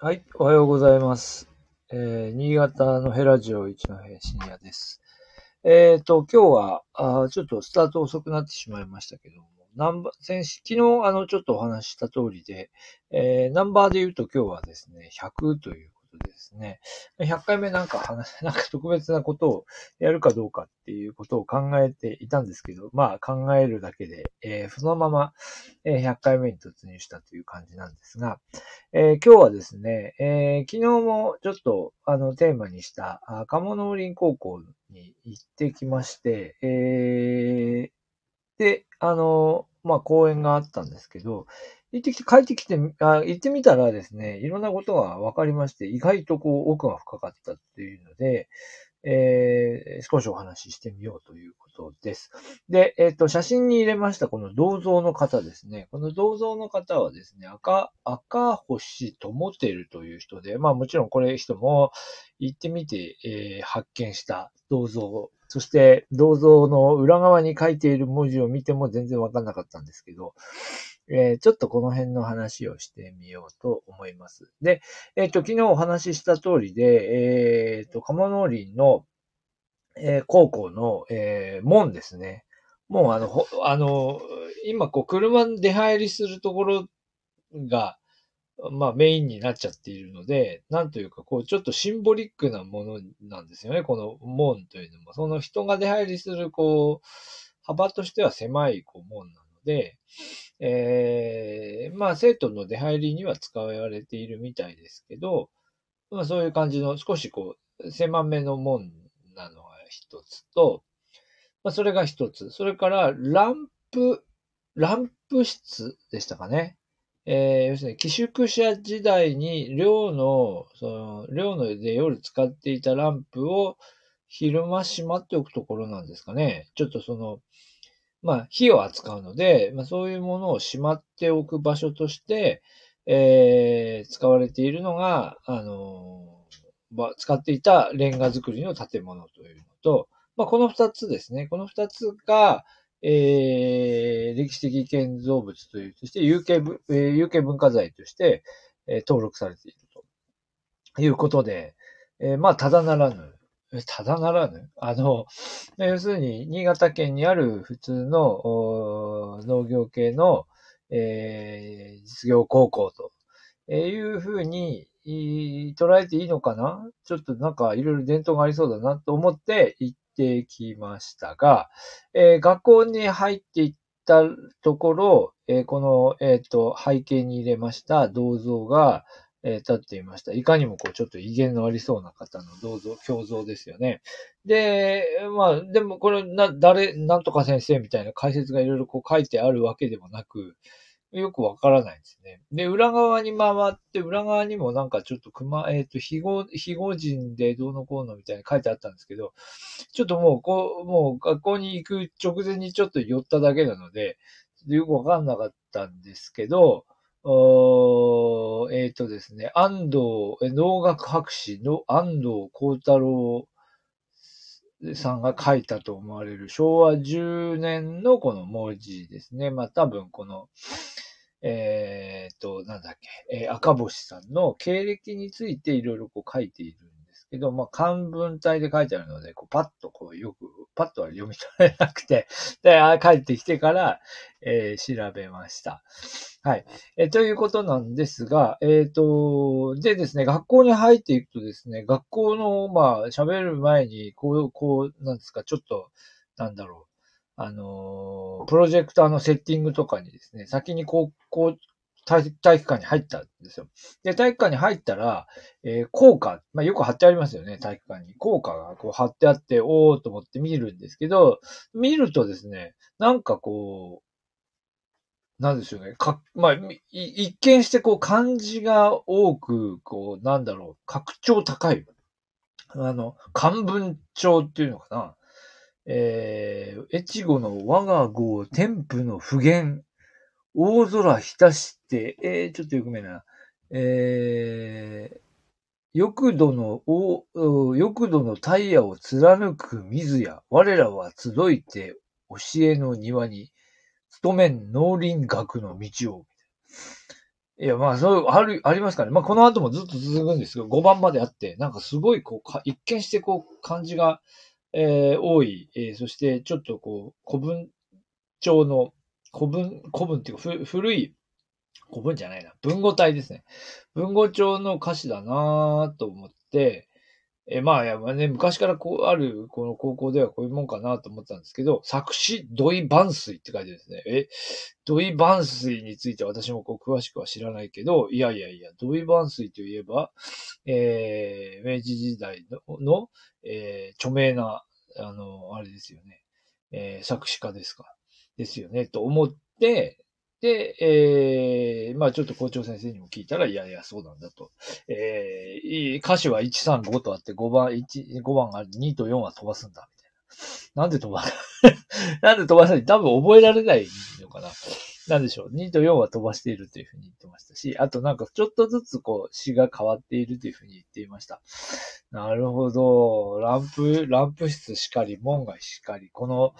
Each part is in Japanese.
はい、おはようございます。えー、新潟のヘラジオ一の平深夜です。えっ、ー、と、今日はあ、ちょっとスタート遅くなってしまいましたけども、ナンバ先昨日、あの、ちょっとお話しした通りで、えー、ナンバーで言うと今日はですね、100というですね、100回目なんか話、なんか特別なことをやるかどうかっていうことを考えていたんですけど、まあ考えるだけで、えー、そのまま、え100回目に突入したという感じなんですが、えー、今日はですね、えー、昨日もちょっとあのテーマにした鴨農林高校に行ってきまして、え、で、あの、まあ講演があったんですけど、行ってきて、帰ってきて、あ行ってみたらですね、いろんなことが分かりまして、意外とこう奥が深かったっていうので、えー、少しお話ししてみようということです。で、えっ、ー、と、写真に入れましたこの銅像の方ですね。この銅像の方はですね、赤、赤星智輝という人で、まあもちろんこれ人も行ってみて、えー、発見した銅像。そして銅像の裏側に書いている文字を見ても全然わかんなかったんですけど、えー、ちょっとこの辺の話をしてみようと思います。で、えっ、ー、と、昨日お話しした通りで、えっ、ー、と、鴨農林の、え、高校の、え、門ですね。もうあの、ほあの、今こう車で出入りするところが、まあメインになっちゃっているので、なんというかこうちょっとシンボリックなものなんですよね。この門というのも。その人が出入りするこう、幅としては狭いこう門なので、えー、まあ生徒の出入りには使われているみたいですけど、まあそういう感じの少しこう、狭めの門なのが一つと、まあそれが一つ。それからランプ、ランプ室でしたかね。えー、要するに寄宿舎時代に寮の、その、寮ので夜使っていたランプを昼間閉まっておくところなんですかね。ちょっとその、まあ、火を扱うので、まあ、そういうものをしまっておく場所として、えー、使われているのが、あのー、使っていたレンガ造りの建物というのと、まあ、この二つですね。この二つが、えー、歴史的建造物という、として有形、えー、有形文化財として、えー、登録されているということで、えー、まあ、ただならぬ、ただならぬ？あの、要するに、新潟県にある普通の農業系の、えー、実業高校というふうに捉えていいのかな？ちょっとなんかいろいろ伝統がありそうだなと思って行ってきましたが、えー、学校に入っていったところ、えー、この、え、ー、と、背景に入れました銅像が、えー、立っていました。いかにもこう、ちょっと威厳のありそうな方の銅像、胸像ですよね。で、まあ、でもこれ、な、誰、なんとか先生みたいな解説がいろいろこう書いてあるわけでもなく、よくわからないんですね。で、裏側に回って、裏側にもなんかちょっと熊、えっ、ー、と、非語、非語人でどうのこうのみたいに書いてあったんですけど、ちょっともう、こう、もう学校に行く直前にちょっと寄っただけなので、よくわかんなかったんですけど、えっ、ー、とですね、安藤、農学博士の安藤幸太郎さんが書いたと思われる昭和10年のこの文字ですね。まあ多分この、えっ、ー、と、なんだっけ、えー、赤星さんの経歴についていろいろこう書いているけど、まあ、漢文体で書いてあるので、こうパッとこうよく、パッとは読み取れなくて、で、帰ってきてから、えー、調べました。はい。えー、ということなんですが、えっ、ー、と、でですね、学校に入っていくとですね、学校の、まあ、喋る前に、こう、こう、なんですか、ちょっと、なんだろう。あのプロジェクターのセッティングとかにですね、先にこう、こう、体育館に入ったんですよ。で、体育館に入ったら、えー、効果、まあ、よく貼ってありますよね、体育館に。効果がこう貼ってあって、おーと思って見るんですけど、見るとですね、なんかこう、なんでしょうね。か、まあ、一見してこう漢字が多く、こう、なんだろう、格調高い。あの、漢文帳っていうのかな。えー、越後の我が号天賦の普賢大空浸して、えー、ちょっとよくめな。えー、欲度の、お欲度のタイヤを貫く水や、我らは集いて教えの庭に、努めん農林学の道を。いや、まあ、そう、ある、ありますかね。まあ、この後もずっと続くんですけど、5番まであって、なんかすごい、こう、一見してこう、漢字が、えー、多い、えー、そしてちょっとこう、古文帳の、古文、古文っていうか、古い、古文じゃないな、文語体ですね。文語帳の歌詞だなと思って、えまあ、や、まあね、昔からこう、ある、この高校ではこういうもんかなと思ったんですけど、作詞土井万水って書いてですね、え、土井万水について私もこう、詳しくは知らないけど、いやいやいや、土井万水といえば、えー、明治時代の、のえー、著名な、あの、あれですよね、えー、作詞家ですか。ですよね、と思って、で、えー、まあちょっと校長先生にも聞いたら、いやいや、そうなんだと。えー、歌詞は1、3、5とあって、5番、1、5番が2と4は飛ばすんだ、みたいな。なんで飛ばない？なんで飛ばさない？多分覚えられないのかな。なんでしょう？2と4は飛ばしているというふうに言ってましたし、あとなんかちょっとずつこう詩が変わっているというふうに言っていました。なるほど。ランプ、ランプ室しかり、門外しかり、この、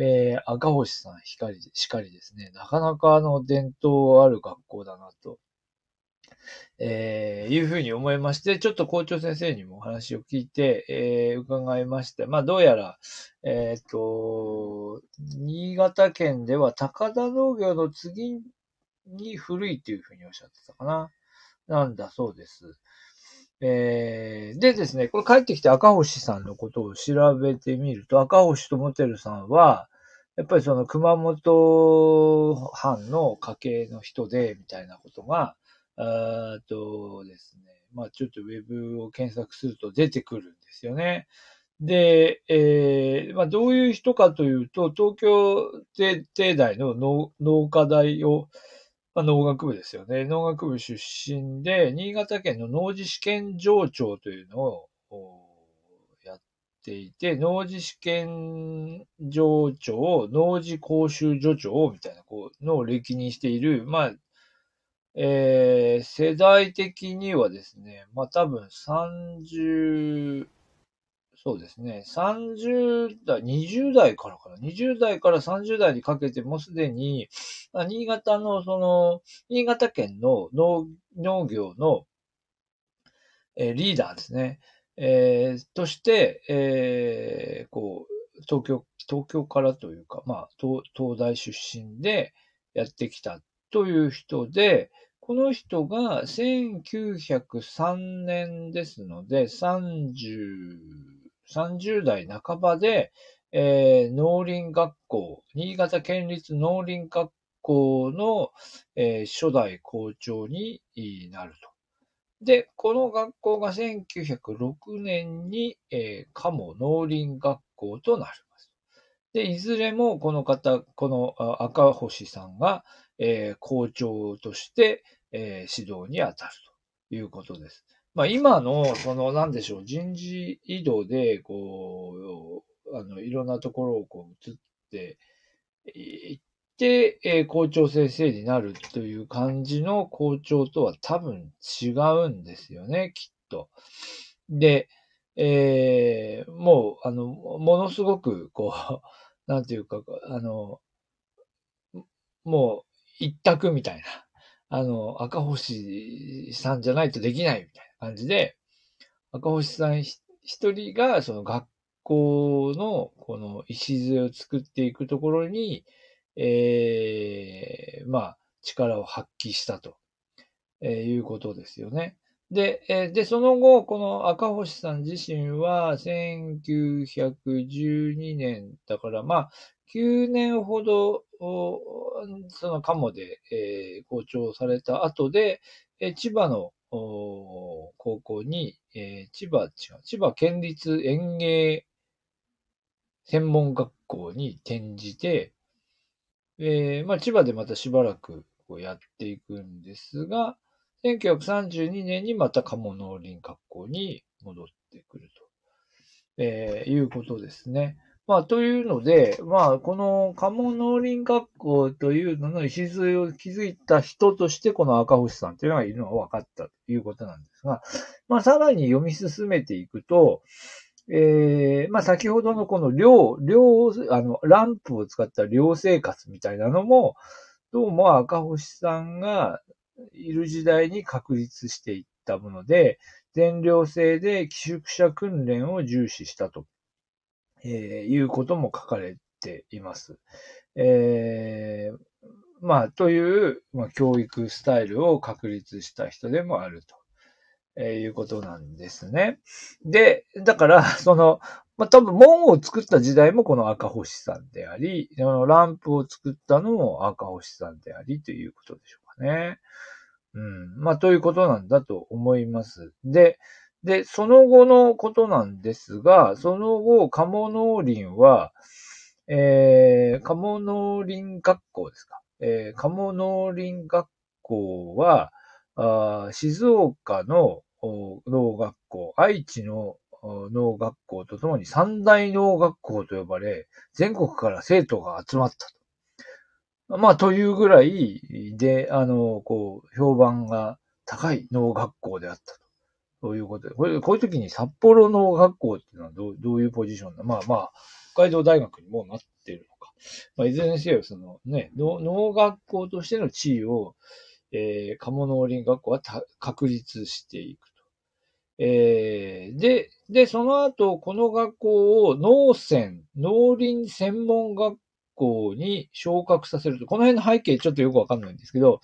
えー、赤星さん光、しかりですね。なかなかあの伝統ある学校だなと、えー、いうふうに思いまして、ちょっと校長先生にもお話を聞いて、えー、伺いまして、まあどうやら、えっ、ー、と、新潟県では高田農業の次に古いというふうにおっしゃってたかな。なんだそうです。えー、でですね、これ帰ってきて赤星さんのことを調べてみると、赤星智輝さんは、やっぱりその熊本藩の家系の人で、みたいなことが、あとですね、まあちょっとウェブを検索すると出てくるんですよね。で、えー、まあどういう人かというと、東京帝大の農科大をまあ、農学部ですよね。農学部出身で、新潟県の農事試験場長というのをやっていて、農事試験場長、農事講習所長みたいな、こう、のを歴任している、まあ、えー、世代的にはですね、まあ多分30、そうですね。30代、20代からかな。20代から30代にかけてもすでに、新潟の、その、新潟県の農農業の、えー、リーダーですね。えー、として、えー、こう、東京、東京からというか、まあ、東東大出身でやってきたという人で、この人が1903年ですので、30、30代半ばで、えー、農林学校、新潟県立農林学校の、えー、初代校長になると。で、この学校が1906年に、えー、鴨農林学校となります。で、いずれもこの方、この赤星さんが、えー、校長として、えー、指導に当たるということです。まあ今の、その、なんでしょう、人事異動で、こう、あの、いろんなところをこう移っていって、えー、校長先生になるという感じの校長とは多分違うんですよね、きっと。で、えー、もう、あの、ものすごく、こう、なんていうか、あの、もう、一択みたいな。あの、赤星さんじゃないとできないみたいな。感じで、赤星さん一人がその学校のこの礎を作っていくところに、ええー、まあ、力を発揮したと、えー、いうことですよね。で、えー、で、その後、この赤星さん自身は、1912年だから、まあ、9年ほど、その鴨で、えー、校長された後で、え、千葉の高校に、えー、千葉、違う、千葉県立園芸専門学校に転じて、えー、まあ、千葉でまたしばらくこうやっていくんですが、1932年にまた鴨農林学校に戻ってくると、えー、いうことですね。まあ、というので、まあ、この鴨農林学校というのの礎を築いた人として、この赤星さんというのがいるのが分かったということなんですが、まあ、さらに読み進めていくと、えー、まあ、先ほどのこの寮、寮、あの、ランプを使った寮生活みたいなのも、どうも赤星さんが、いる時代に確立していったもので、全寮制で寄宿舎訓練を重視したと、えー、いうことも書かれています。えー、まあ、という、まあ、教育スタイルを確立した人でもあると。えー、いうことなんですね。で、だから、その、まあ、多分門を作った時代もこの赤星さんであり、ランプを作ったのも赤星さんでありということでしょうかね。うん。まあ、ということなんだと思います。で、で、その後のことなんですが、その後、鴨農林は、えー、鴨農林学校ですか？えー、鴨農林学校は、あ静岡の農学校、愛知の農学校とともに三大農学校と呼ばれ、全国から生徒が集まったと。まあ、というぐらいで、あの、こう、評判が高い農学校であったと。そういうことで。これ、こういう時に札幌農学校っていうのはどうどういうポジションだまあまあ、北海道大学にもなってるのか。まあ、いずれにせよ、そのね、農学校としての地位を、えー、鴨農林学校は確立していくと。えー、で、で、その後、この学校を農専、農林専門学校に昇格させると、この辺の背景ちょっとよくわかんないんですけど、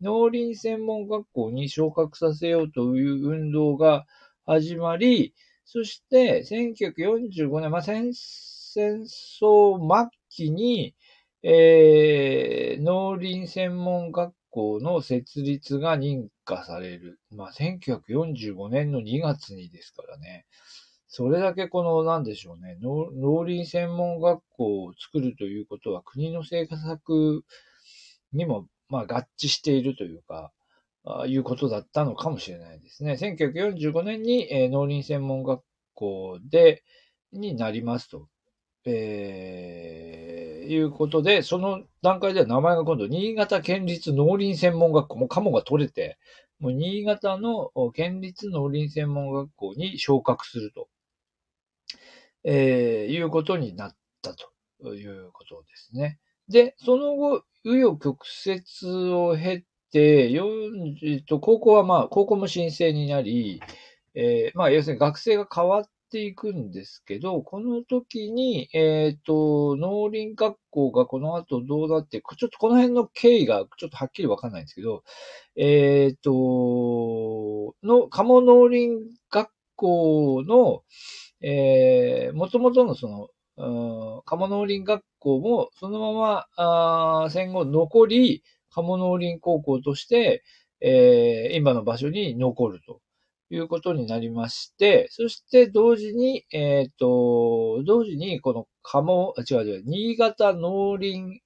農林専門学校に昇格させようという運動が始まり、そして、1945年、まあ、戦争末期に、えー、農林専門学校の設立が認可される。まあ、1945年の2月にですからね。それだけこの、なんでしょうね、農林専門学校を作るということは国の政策にも、まあ、合致しているというか、あいうことだったのかもしれないですね。1945年に、えー、農林専門学校で、になりますと。えー、いうことで、その段階では名前が今度、新潟県立農林専門学校、もうカモが取れて、もう新潟の県立農林専門学校に昇格すると、えー、いうことになったということですね。で、その後、紆余曲折を経て、40と、高校はまあ、高校も申請になり、えー、まあ、要するに学生が変わっていくんですけど、この時に、えっ、ー、と、農林学校がこの後どうなってちょっとこの辺の経緯がちょっとはっきりわかんないんですけど、えっ、ー、と、の、鴨農林学校の、えー、元々のその、鴨農林学校もそのままあ戦後残り、鴨農林高校として、えー、今の場所に残ると。いうことになりまして、そして同時に、えっ、ー、と、同時にこの鴨、違う違う、新潟農林、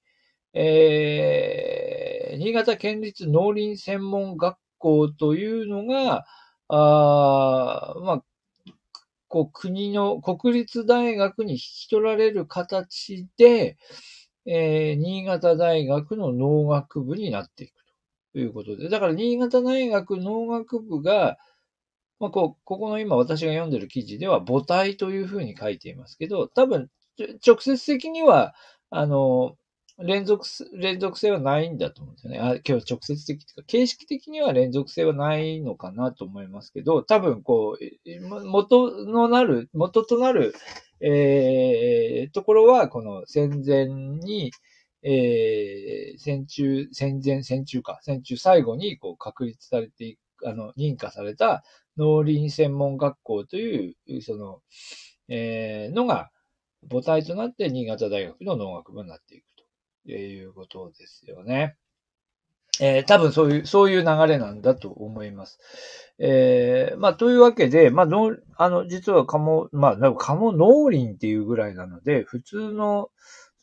えー、新潟県立農林専門学校というのが、あまあ、こう国の国立大学に引き取られる形で、えー、新潟大学の農学部になっていくということで、だから新潟大学農学部が、まあ、こう、ここの今私が読んでる記事では母体というふうに書いていますけど、多分、直接的には、あの、連続、連続性はないんだと思うんですよね。あ今日直接的というか、形式的には連続性はないのかなと思いますけど、多分こう、元のなる、元となる、えー、ところは、この戦前に、えー、戦中、戦前、戦中か、戦中最後にこう確立されていく、あの、認可された農林専門学校という、その、えー、のが母体となって新潟大学の農学部になっていくいうことですよね。えー、多分そういう、そういう流れなんだと思います。えー、まあ、というわけで、まあ、の、あの、実は鴨、まあ、なんか鴨農林っていうぐらいなので、普通の、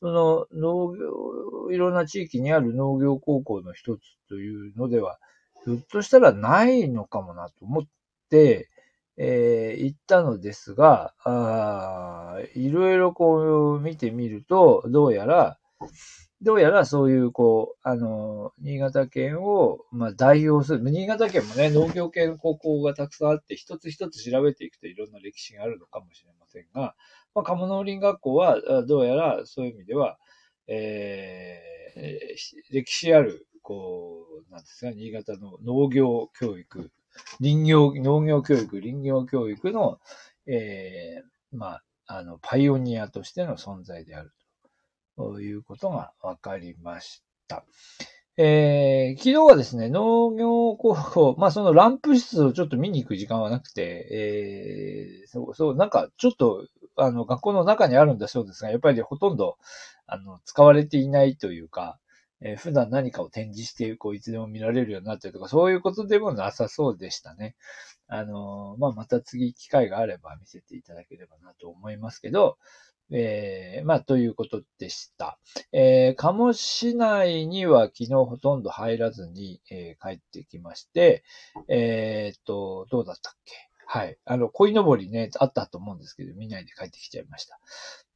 その農業、いろんな地域にある農業高校の一つというのでは、ひょっとしたらないのかもなと思って、えー、行ったのですが、ああいろいろこう見てみると、どうやら、どうやらそういう、こう、あの、新潟県を、まあ、代表する。新潟県もね、農業系の高校がたくさんあって、一つ一つ調べていくといろんな歴史があるのかもしれませんが、まあ、鴨農林学校は、どうやらそういう意味では、えー、歴史あるこう、なんですか、新潟の農業教育、林業、農業教育、林業教育の、えー、まあ、あの、パイオニアとしての存在であるとということが分かりました。えー、昨日はですね、農業高校、まあそのランプ室をちょっと見に行く時間はなくて、えー、そう、そう、なんかちょっと、あの、学校の中にあるんだそうですが、やっぱりほとんど、あの、使われていないというか、えー、普段何かを展示して、こう、いつでも見られるようになってるとか、そういうことでもなさそうでしたね。あの、まあ、また次機会があれば見せていただければなと思いますけど、えー、まあ、ということでした。えー、鴨市内には昨日ほとんど入らずに、えー、帰ってきまして、えー、っと、どうだったっけ？はい。あの、鯉のぼりね、あったと思うんですけど、見ないで帰ってきちゃいました。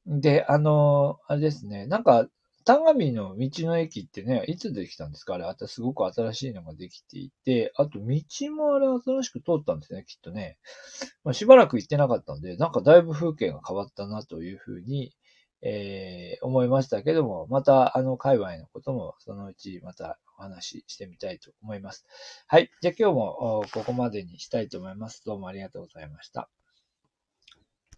で、あの、あれですね、なんか、田上の道の駅ってね、いつできたんですか？あれ、あとすごく新しいのができていて、あと道もあれ新しく通ったんですね、きっとね。まあ、しばらく行ってなかったんで、なんかだいぶ風景が変わったなというふうに、えー、思いましたけども、またあの界隈のこともそのうちまたお話ししてみたいと思います。はい。じゃあ今日もここまでにしたいと思います。どうもありがとうございました。